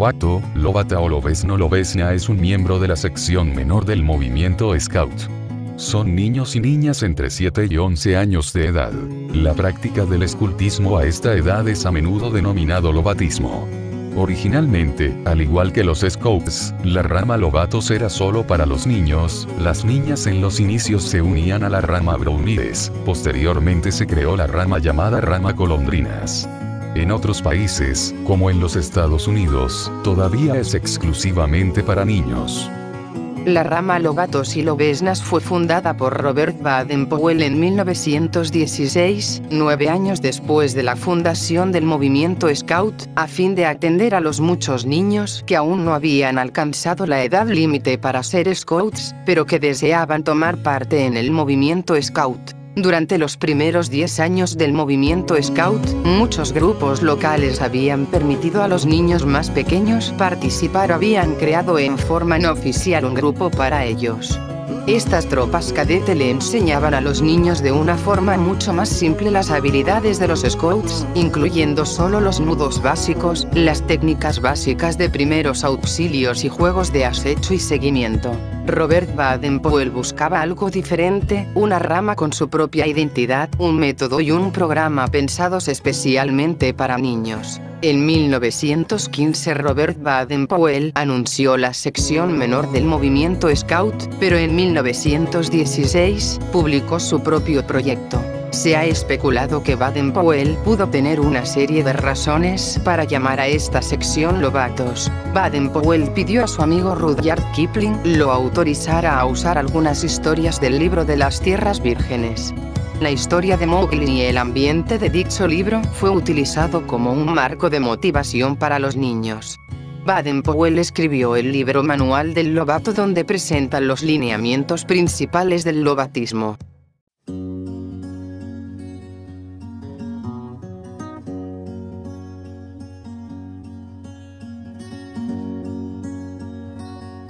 Lobato, Lobata o Lobesno Lobesna es un miembro de la sección menor del movimiento Scout. Son niños y niñas entre 7 y 11 años de edad. La práctica del escultismo a esta edad es a menudo denominado lobatismo. Originalmente, al igual que los Scouts, la rama Lobatos era solo para los niños, las niñas en los inicios se unían a la rama Brownies, posteriormente se creó la rama llamada rama Colondrinas. En otros países, como en los Estados Unidos, todavía es exclusivamente para niños. La rama Lobatos y Lobesnas fue fundada por Robert Baden-Powell en 1916, nueve años después de la fundación del movimiento Scout, a fin de atender a los muchos niños que aún no habían alcanzado la edad límite para ser Scouts, pero que deseaban tomar parte en el movimiento Scout. Durante los primeros 10 años del movimiento Scout, muchos grupos locales habían permitido a los niños más pequeños participar habían creado en forma no oficial un grupo para ellos. Estas tropas cadete le enseñaban a los niños de una forma mucho más simple las habilidades de los scouts, incluyendo solo los nudos básicos, las técnicas básicas de primeros auxilios y juegos de acecho y seguimiento. Robert Baden-Powell buscaba algo diferente, una rama con su propia identidad, un método y un programa pensados especialmente para niños. En 1915 Robert Baden-Powell anunció la sección menor del movimiento Scout, pero en 1916 publicó su propio proyecto. Se ha especulado que Baden-Powell pudo tener una serie de razones para llamar a esta sección Lobatos. Baden-Powell pidió a su amigo Rudyard Kipling lo autorizara a usar algunas historias del libro de las tierras vírgenes. La historia de Mowgli y el ambiente de dicho libro fue utilizado como un marco de motivación para los niños. Baden-Powell escribió el libro Manual del Lobato donde presentan los lineamientos principales del lobatismo.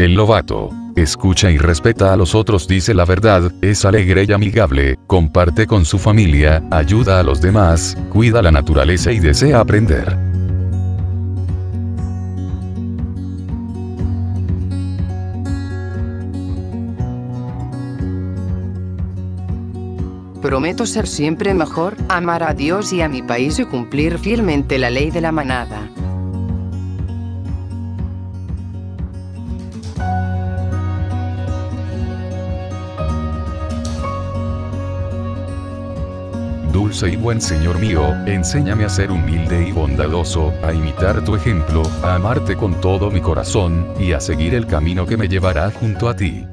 El lobato. Escucha y respeta a los otros, dice la verdad, es alegre y amigable, comparte con su familia, ayuda a los demás, cuida la naturaleza y desea aprender. Prometo ser siempre mejor, amar a Dios y a mi país y cumplir fielmente la ley de la manada. Dulce buen Señor mío, enséñame a ser humilde y bondadoso, a imitar tu ejemplo, a amarte con todo mi corazón, y a seguir el camino que me llevará junto a ti.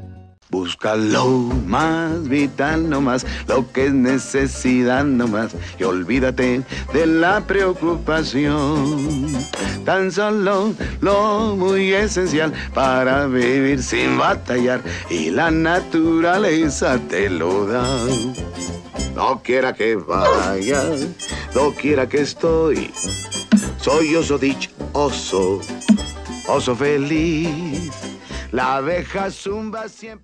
Busca lo más vital nomás, lo que es necesidad nomás, y olvídate de la preocupación. Tan solo lo muy esencial para vivir sin batallar, y la naturaleza te lo da. No quiera que vaya, no quiera que estoy. Soy oso dichoso, oso feliz. La abeja zumba siempre.